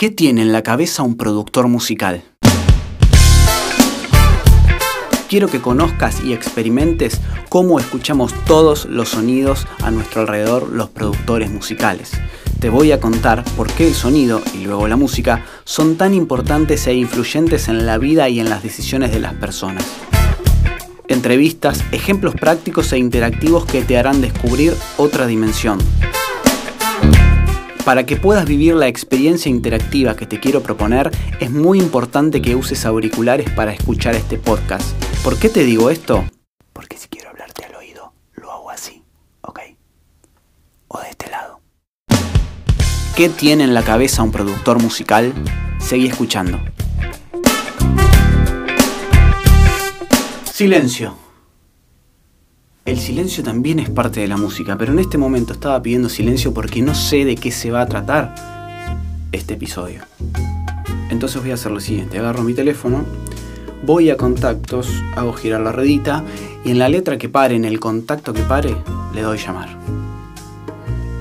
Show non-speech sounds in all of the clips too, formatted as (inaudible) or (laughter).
¿Qué tiene en la cabeza un productor musical? Quiero que conozcas y experimentes cómo escuchamos todos los sonidos a nuestro alrededor los productores musicales. Te voy a contar por qué el sonido y luego la música son tan importantes e influyentes en la vida y en las decisiones de las personas. Entrevistas, ejemplos prácticos e interactivos que te harán descubrir otra dimensión. Para que puedas vivir la experiencia interactiva que te quiero proponer, es muy importante que uses auriculares para escuchar este podcast. ¿Por qué te digo esto? Porque si quiero hablarte al oído, lo hago así, ¿ok? O de este lado. ¿Qué tiene en la cabeza un productor musical? Seguí escuchando. Silencio. El silencio también es parte de la música, pero en este momento estaba pidiendo silencio porque no sé de qué se va a tratar este episodio. Entonces voy a hacer lo siguiente, agarro mi teléfono, voy a contactos, hago girar la redita y en la letra que pare, en el contacto que pare, le doy llamar.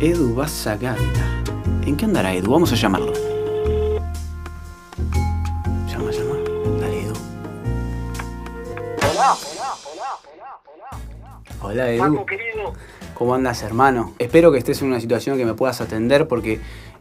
Edu Basaganda. ¿En qué andará Edu? Vamos a llamarlo. Hola. Edu. Paco, querido. ¿Cómo andas, hermano? Espero que estés en una situación que me puedas atender porque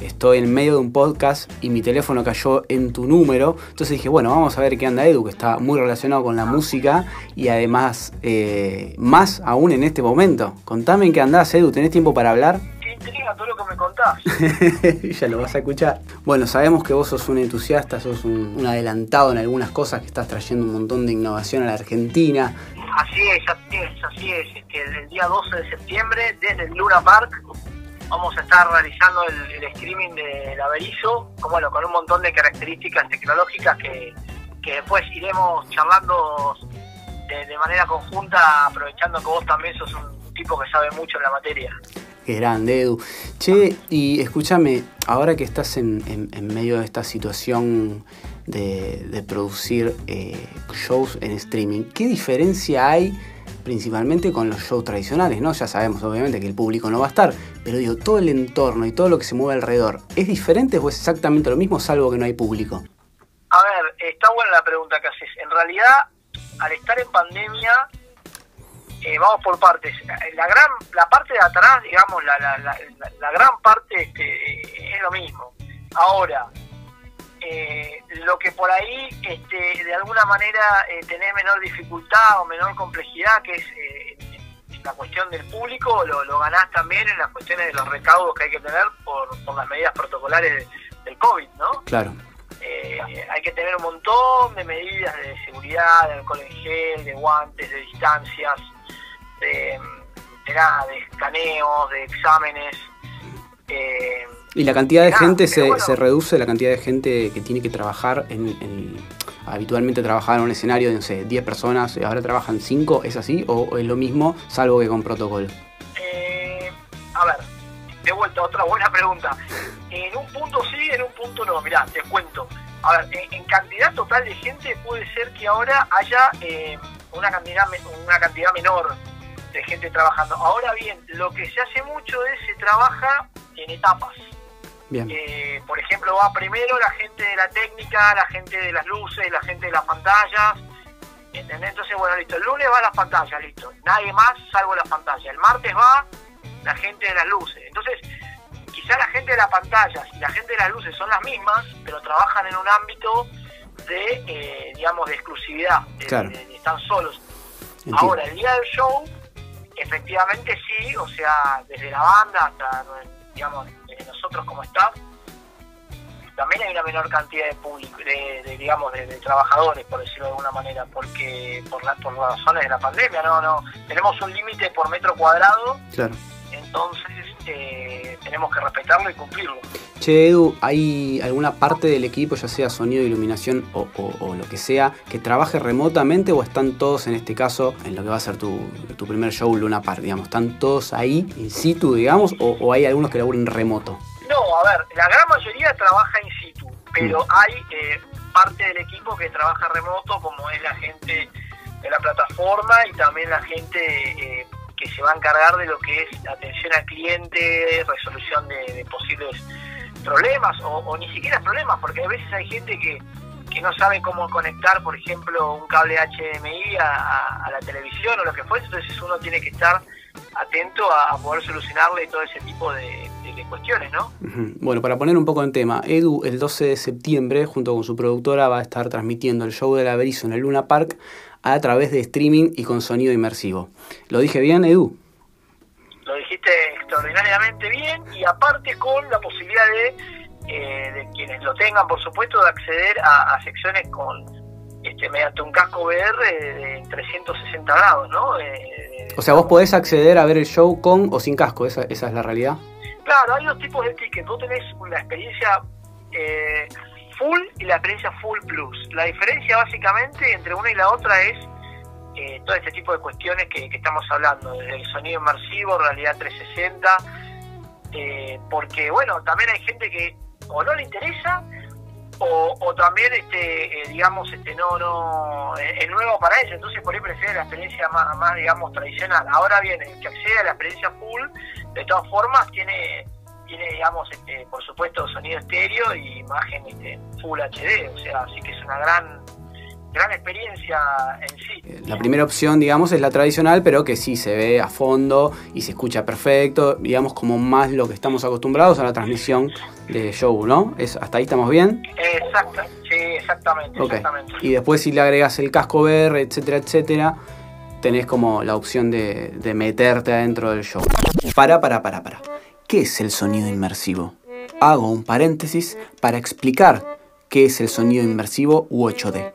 estoy en medio de un podcast y mi teléfono cayó en tu número. Entonces dije, bueno, vamos a ver qué anda Edu, que está muy relacionado con la música y además, eh, más aún en este momento. Contame en qué andás, Edu. ¿Tenés tiempo para hablar? Qué intriga todo lo que me contás. (laughs) ya lo vas a escuchar. Bueno, sabemos que vos sos un entusiasta, sos un, un adelantado en algunas cosas, que estás trayendo un montón de innovación a la Argentina. Así es, así es, así es. Que el, día 12 de septiembre, desde el Luna Park, vamos a estar realizando el, streaming del Averizo, con, bueno, con un montón de características tecnológicas que, que después iremos charlando de, manera conjunta, aprovechando que vos también sos un tipo que sabe mucho en la materia. Qué grande, Edu. Che, y escúchame, ahora que estás en- en medio de esta situación de, producir eh, shows en streaming, ¿qué diferencia hay principalmente con los shows tradicionales? ¿no? Ya sabemos, obviamente, que el público no va a estar, pero digo, todo el entorno y todo lo que se mueve alrededor, ¿es diferente o es exactamente lo mismo, salvo que no hay público? A ver, está buena la pregunta que haces. En realidad, al estar en pandemia, eh, vamos por partes. La gran, la parte de atrás, digamos, la, la, la, la- gran parte este, es lo mismo. Ahora, eh, lo que por ahí, este, de alguna manera, eh, tenés menor dificultad o menor complejidad, que es eh, la cuestión del público, lo, lo ganás también en las cuestiones de los recaudos que hay que tener por, por las medidas protocolares del COVID, ¿no? Claro. Eh, hay que tener un montón de medidas de seguridad, de alcohol en gel, de guantes, de distancias, de, de nada, de escaneos, de exámenes. eh, Y la cantidad de gente se, bueno. se reduce, la cantidad de gente que tiene que trabajar en, en- habitualmente trabajar en un escenario de, no sé, 10 personas, y ahora trabajan 5, ¿es así? ¿O es lo mismo, salvo que con protocolo? eh, a ver, de vuelta, otra buena pregunta. En un punto sí, en un punto no. Mirá, te cuento. A ver, en, en cantidad total de gente puede ser que ahora haya eh, una, cantidad, una cantidad menor de gente trabajando. Ahora bien, lo que se hace mucho es se trabaja en etapas. Bien. Eh, por ejemplo, va primero la gente de la técnica, la gente de las luces, la gente de las pantallas. ¿Entendés? Entonces, bueno, listo. El lunes va las pantallas, listo. Nadie más salvo las pantallas. El martes va la gente de las luces. Entonces, quizá la gente de las pantallas y la gente de las luces son las mismas, pero trabajan en un ámbito de, eh, digamos, de exclusividad. de- Claro. de- de- están solos. Entiendo. Ahora, el día del show, efectivamente sí, o sea, desde la banda hasta, digamos, nosotros como staff, también hay una menor cantidad de público, de, de, digamos, de, de trabajadores, por decirlo de alguna manera, porque por, la- por las razones de la pandemia, no, no, tenemos un límite por metro cuadrado, Claro. entonces eh, tenemos que respetarlo y cumplirlo. Che, Edu, ¿hay alguna parte del equipo, ya sea sonido, iluminación o, o- o lo que sea, que trabaje remotamente o están todos en este caso, en lo que va a ser tu, tu primer show Luna Park, digamos? ¿Están todos ahí, in situ, digamos, o, o hay algunos que laburen remoto? No, a ver, la gran mayoría trabaja in situ, pero hay eh, parte del equipo que trabaja remoto, como es la gente de la plataforma y también la gente eh, se va a encargar de lo que es atención al cliente, resolución de, posibles problemas o, ni siquiera problemas, porque a veces hay gente que, que no sabe cómo conectar, por ejemplo, un cable HDMI a, la televisión o lo que fuese, entonces uno tiene que estar atento a, poder solucionarle todo ese tipo de, cuestiones, ¿no? Bueno, para poner un poco en tema, Edu el 12 de septiembre, junto con su productora, va a estar transmitiendo el show de la Berizo en el Luna Park a través de streaming y con sonido inmersivo. ¿Lo dije bien, Edu? Lo dijiste extraordinariamente bien y aparte con la posibilidad de, eh, de quienes lo tengan, por supuesto, de acceder a, secciones con este, mediante un casco VR de, 360 grados, ¿no? Eh, o sea, vos podés acceder a ver el show con o sin casco, esa, esa es la realidad. Claro, hay dos tipos de tickets. Vos tenés una experiencia eh, full y la experiencia full plus. La diferencia básicamente entre una y la otra es eh, todo este tipo de cuestiones que, estamos hablando, desde el sonido inmersivo, realidad 360, eh, porque bueno, también hay gente que o no le interesa o, también este eh, digamos este no no es nuevo para ellos entonces por ahí prefiere la experiencia más, más digamos tradicional ahora bien el que accede a la experiencia full de todas formas tiene tiene, digamos, este, por supuesto, sonido estéreo y imagen este, Full HD, o sea, así que es una gran gran experiencia en sí. Eh, la primera opción, digamos, es la tradicional, pero que sí se ve a fondo y se escucha perfecto, digamos, como más lo que estamos acostumbrados a la transmisión de show, ¿no? ¿Es, ¿Hasta ahí estamos bien? Exacto, sí, exactamente, exactamente. Y después si le agregas el casco VR, etcétera, etcétera, tenés como la opción de, de meterte adentro del show. Para, para, para, para. ¿Qué es el sonido inmersivo? Hago un paréntesis para explicar qué es el sonido inmersivo u 8D.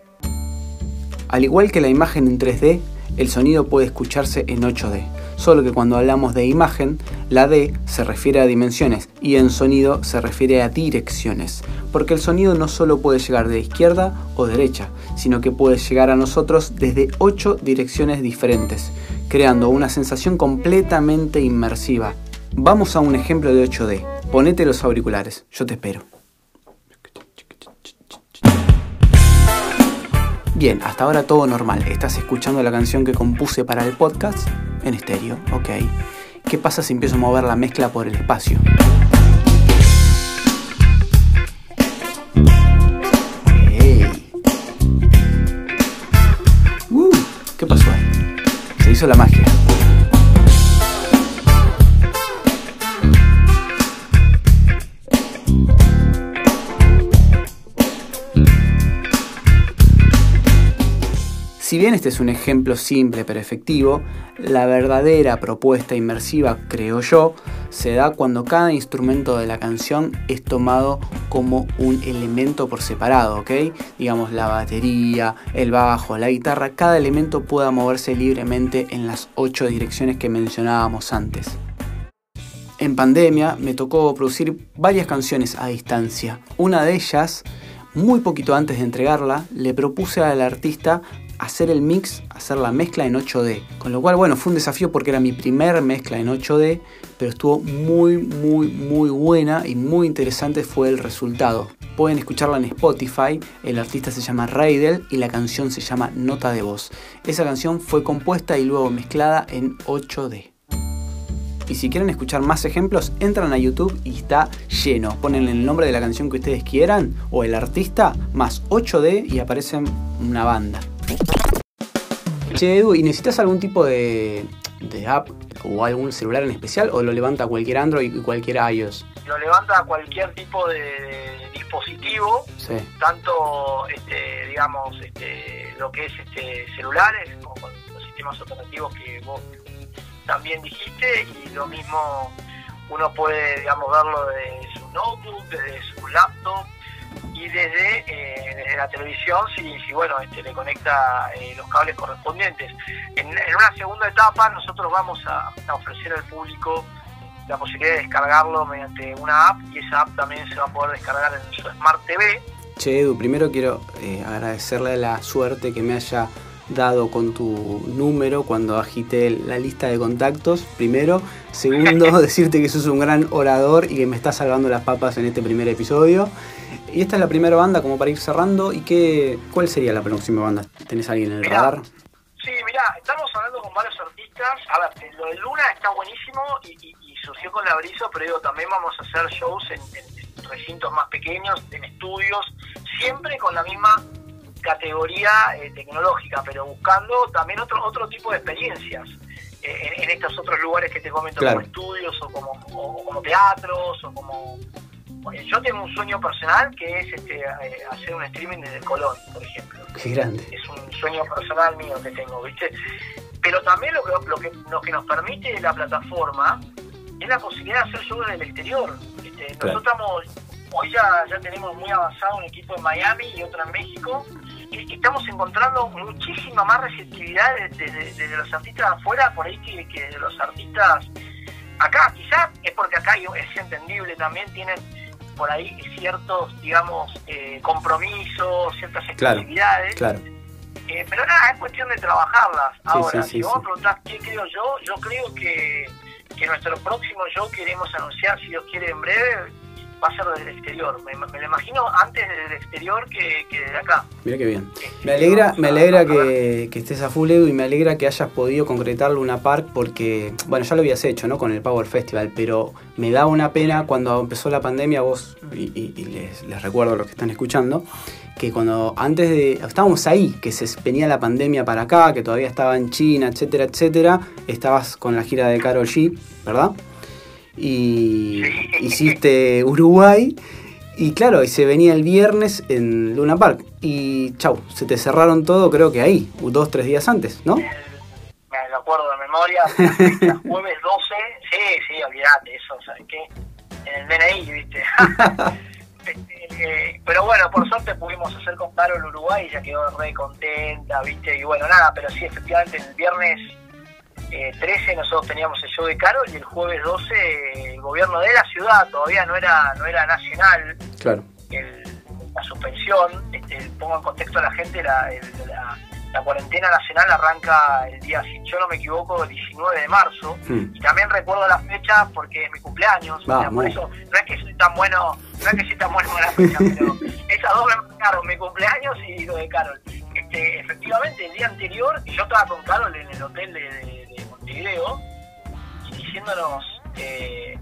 Al igual que la imagen en 3D, el sonido puede escucharse en 8D, solo que cuando hablamos de imagen, la D se refiere a dimensiones y en sonido se refiere a direcciones, porque el sonido no solo puede llegar de izquierda o derecha, sino que puede llegar a nosotros desde 8 direcciones diferentes, creando una sensación completamente inmersiva Vamos a un ejemplo de 8D. Ponete los auriculares, yo te espero. Bien, hasta ahora todo normal. Estás escuchando la canción que compuse para el podcast en estéreo, ok. ¿Qué pasa si empiezo a mover la mezcla por el espacio? Uh, ¿Qué pasó ahí? Se hizo la magia. Si bien este es un ejemplo simple pero efectivo, la verdadera propuesta inmersiva, creo yo, se da cuando cada instrumento de la canción es tomado como un elemento por separado, ¿ok? Digamos la batería, el bajo, la guitarra, cada elemento pueda moverse libremente en las ocho direcciones que mencionábamos antes. En pandemia me tocó producir varias canciones a distancia. Una de ellas, muy poquito antes de entregarla, le propuse al artista hacer el mix, hacer la mezcla en 8D. Con lo cual, bueno, fue un desafío porque era mi primer mezcla en 8D, pero estuvo muy, muy, muy buena y muy interesante fue el resultado. Pueden escucharla en Spotify, el artista se llama Raidel y la canción se llama Nota de Voz. Esa canción fue compuesta y luego mezclada en 8D. Y si quieren escuchar más ejemplos, entran a YouTube y está lleno. Ponen el nombre de la canción que ustedes quieran o el artista más 8D y aparecen una banda. Che, Edu, ¿y necesitas algún tipo de, app o algún celular en especial o lo levanta cualquier Android y cualquier iOS? Lo levanta cualquier tipo de, dispositivo, tanto este, digamos este, lo que es este, celulares como los sistemas operativos que vos también dijiste y lo mismo uno puede digamos verlo de su notebook, desde su laptop y desde, eh, desde la televisión si, si bueno este, le conecta eh, los cables correspondientes. En, una segunda etapa nosotros vamos a, ofrecer al público la posibilidad de descargarlo mediante una app y esa app también se va a poder descargar en su Smart TV. Che Edu, primero quiero eh, agradecerle la suerte que me haya dado con tu número cuando agité la lista de contactos, primero. Segundo, (laughs) decirte que sos un gran orador y que me estás salvando las papas en este primer episodio. Y esta es la primera banda como para ir cerrando. ¿Y qué, cuál sería la próxima banda? ¿Tenés alguien en el radar? Sí, mirá, estamos hablando con varios artistas. A ver, lo de Luna está buenísimo y, surgió con la brisa, pero digo, también vamos a hacer shows en, recintos más pequeños, en estudios, siempre con la misma categoría eh, tecnológica, pero buscando también otro otro tipo de experiencias eh, en, estos otros lugares que te comento, como estudios o como, como teatros o como... Yo tengo un sueño personal que es este, eh, hacer un streaming desde Colón, por ejemplo. Qué grande. Es un sueño personal mío que tengo, ¿viste? Pero también lo que, lo que, lo que nos permite la plataforma es la posibilidad de hacer shows en el exterior. Nosotros estamos, hoy ya, ya tenemos muy avanzado un equipo en Miami y otro en México, estamos encontrando muchísima más receptividad de, los artistas afuera por ahí que, de los artistas acá. Quizás es porque acá es entendible también, tienen por ahí ciertos, digamos, eh, compromisos, ciertas exclusividades. Claro, eh, pero nada, es cuestión de trabajarlas. Ahora, si vos preguntás qué creo yo, yo creo que, que nuestro próximo show queremos anunciar, si Dios quiere, en breve, va a ser desde el exterior. Me, lo imagino antes desde el exterior que, que desde acá. Mira qué bien. Me alegra, me alegra que, estés a full Edu y me alegra que hayas podido concretar Luna Park porque, bueno, ya lo habías hecho, ¿no? Con el Power Festival, pero me da una pena cuando empezó la pandemia, vos, y, les, les, recuerdo a los que están escuchando, que cuando antes de, estábamos ahí, que se venía la pandemia para acá, que todavía estaba en China, etcétera, etcétera, estabas con la gira de Carol G, ¿verdad? Y hiciste Uruguay. Y claro, y se venía el viernes en Luna Park. Y chau, se te cerraron todo, creo que ahí, dos, tres días antes, ¿no? Me lo acuerdo de memoria, jueves 12, sí, sí, olvídate, eso, ¿sabes qué? En el DNI, ¿viste? (laughs) Este, pero bueno, por suerte pudimos hacer con Carol Uruguay, ya quedó re contenta, ¿viste? Y bueno, nada, pero sí, efectivamente, el viernes 13 eh, nosotros teníamos el show de Carol y el jueves 12 el gobierno de la ciudad, todavía no era no era nacional, claro. la suspensión, este, pongo en contexto a la gente, la, cuarentena nacional arranca el día, si yo no me equivoco, el 19 de marzo, hmm. y también recuerdo la fecha porque es mi cumpleaños, por eso no es que soy tan bueno, no es que soy tan bueno con la fecha, (laughs) pero esas dos me marcaron, mi cumpleaños y lo de Carol. Este, efectivamente, el día anterior, yo estaba con Carol en el hotel de y diciéndonos, eh,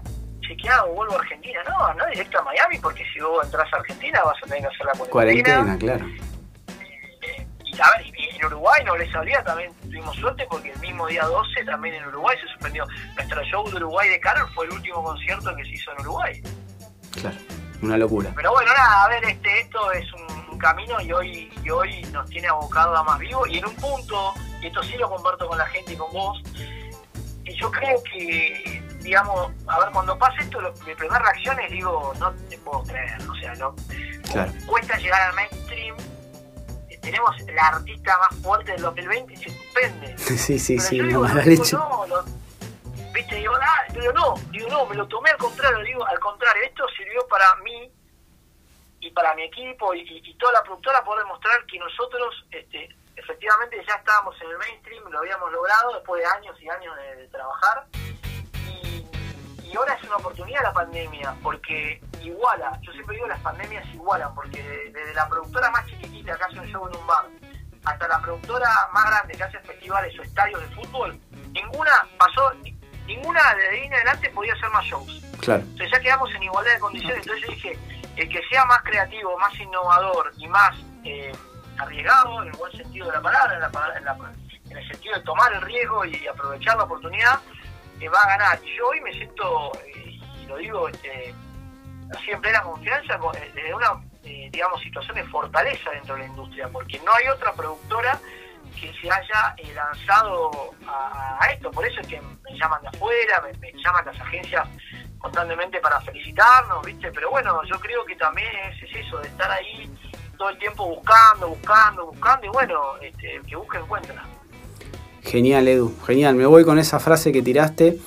¿qué hago? ¿Vuelvo a Argentina? No, no directo a Miami, porque si vos entras a Argentina vas a tener que hacer la cuarentena. claro. Eh, y, a ver, en Uruguay no les sabía, también tuvimos suerte porque el mismo día 12 también en Uruguay se suspendió. Nuestro show de Uruguay de Carol fue el último concierto que se hizo en Uruguay. Claro, una locura. Pero bueno, nada, a ver, este, esto es un, camino y hoy, y hoy nos tiene abocado a más vivo y en un punto, y esto sí lo comparto con la gente y con vos, yo creo que, digamos, a ver, cuando pasa esto, mi primera reacción es, digo, no te puedo creer, o sea, no cuesta llegar al mainstream, tenemos la artista más fuerte del 2020 y se suspende. (laughs) Sí, sí, sí, no, digo, no, leche. no, viste, digo, ah, pero no, digo, no, me lo tomé al contrario, digo, al contrario, esto sirvió para mí y para mi equipo y, y toda la productora poder demostrar que nosotros este, efectivamente ya estábamos en el mainstream, lo habíamos logrado después de años y años de, trabajar. Y, ahora es una oportunidad la pandemia, porque iguala, yo siempre digo las pandemias igualan, porque desde la productora más chiquitita que hace un show en un bar, hasta la productora más grande que hace festivales o estadios de fútbol, ninguna pasó, ninguna de ahí en adelante podía hacer más shows. Claro. O sea, ya quedamos en igualdad de condiciones, entonces yo dije, el que sea más creativo, más innovador y más... Eh, arriesgado, en el buen sentido de la palabra, en, el sentido de tomar el riesgo y aprovechar la oportunidad, que va a ganar. Y yo hoy me siento, eh, y lo digo este, así en plena confianza, eh, desde una, eh, digamos, situación de fortaleza dentro de la industria, porque no hay otra productora que se haya lanzado a, esto. Por eso es que me llaman de afuera, me, llaman las agencias constantemente para felicitarnos, ¿viste? Pero bueno, yo creo que también es eso, de estar ahí todo el tiempo buscando, buscando, buscando y bueno, este, que busque encuentra. Genial, Edu, genial. Me voy con esa frase que tiraste.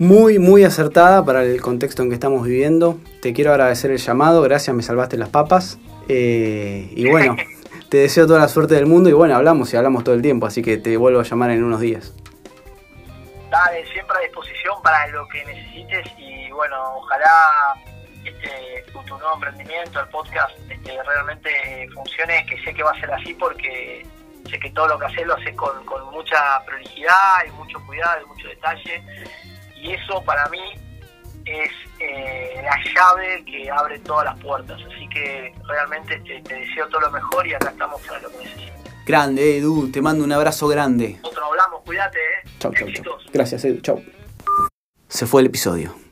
Muy, muy acertada para el contexto en que estamos viviendo. Te quiero agradecer el llamado, gracias, me salvaste las papas. Eh, y (laughs) bueno, te deseo toda la suerte del mundo y bueno, hablamos y hablamos todo el tiempo, así que te vuelvo a llamar en unos días. Dale, siempre a disposición para lo que necesites y bueno, ojalá este, tu, nuevo emprendimiento, el podcast, realmente funcione, que sé que va a ser así porque sé que todo lo que haces lo haces con, mucha prolijidad y mucho cuidado y mucho detalle. Y eso para mí es eh, la llave que abre todas las puertas. Así que realmente te, te deseo todo lo mejor y acá estamos para lo que necesites. Grande, Edu, te mando un abrazo grande. Nosotros hablamos, cuídate, ¿eh? Chau, chau, chau. Gracias, Edu, chau. Se fue el episodio.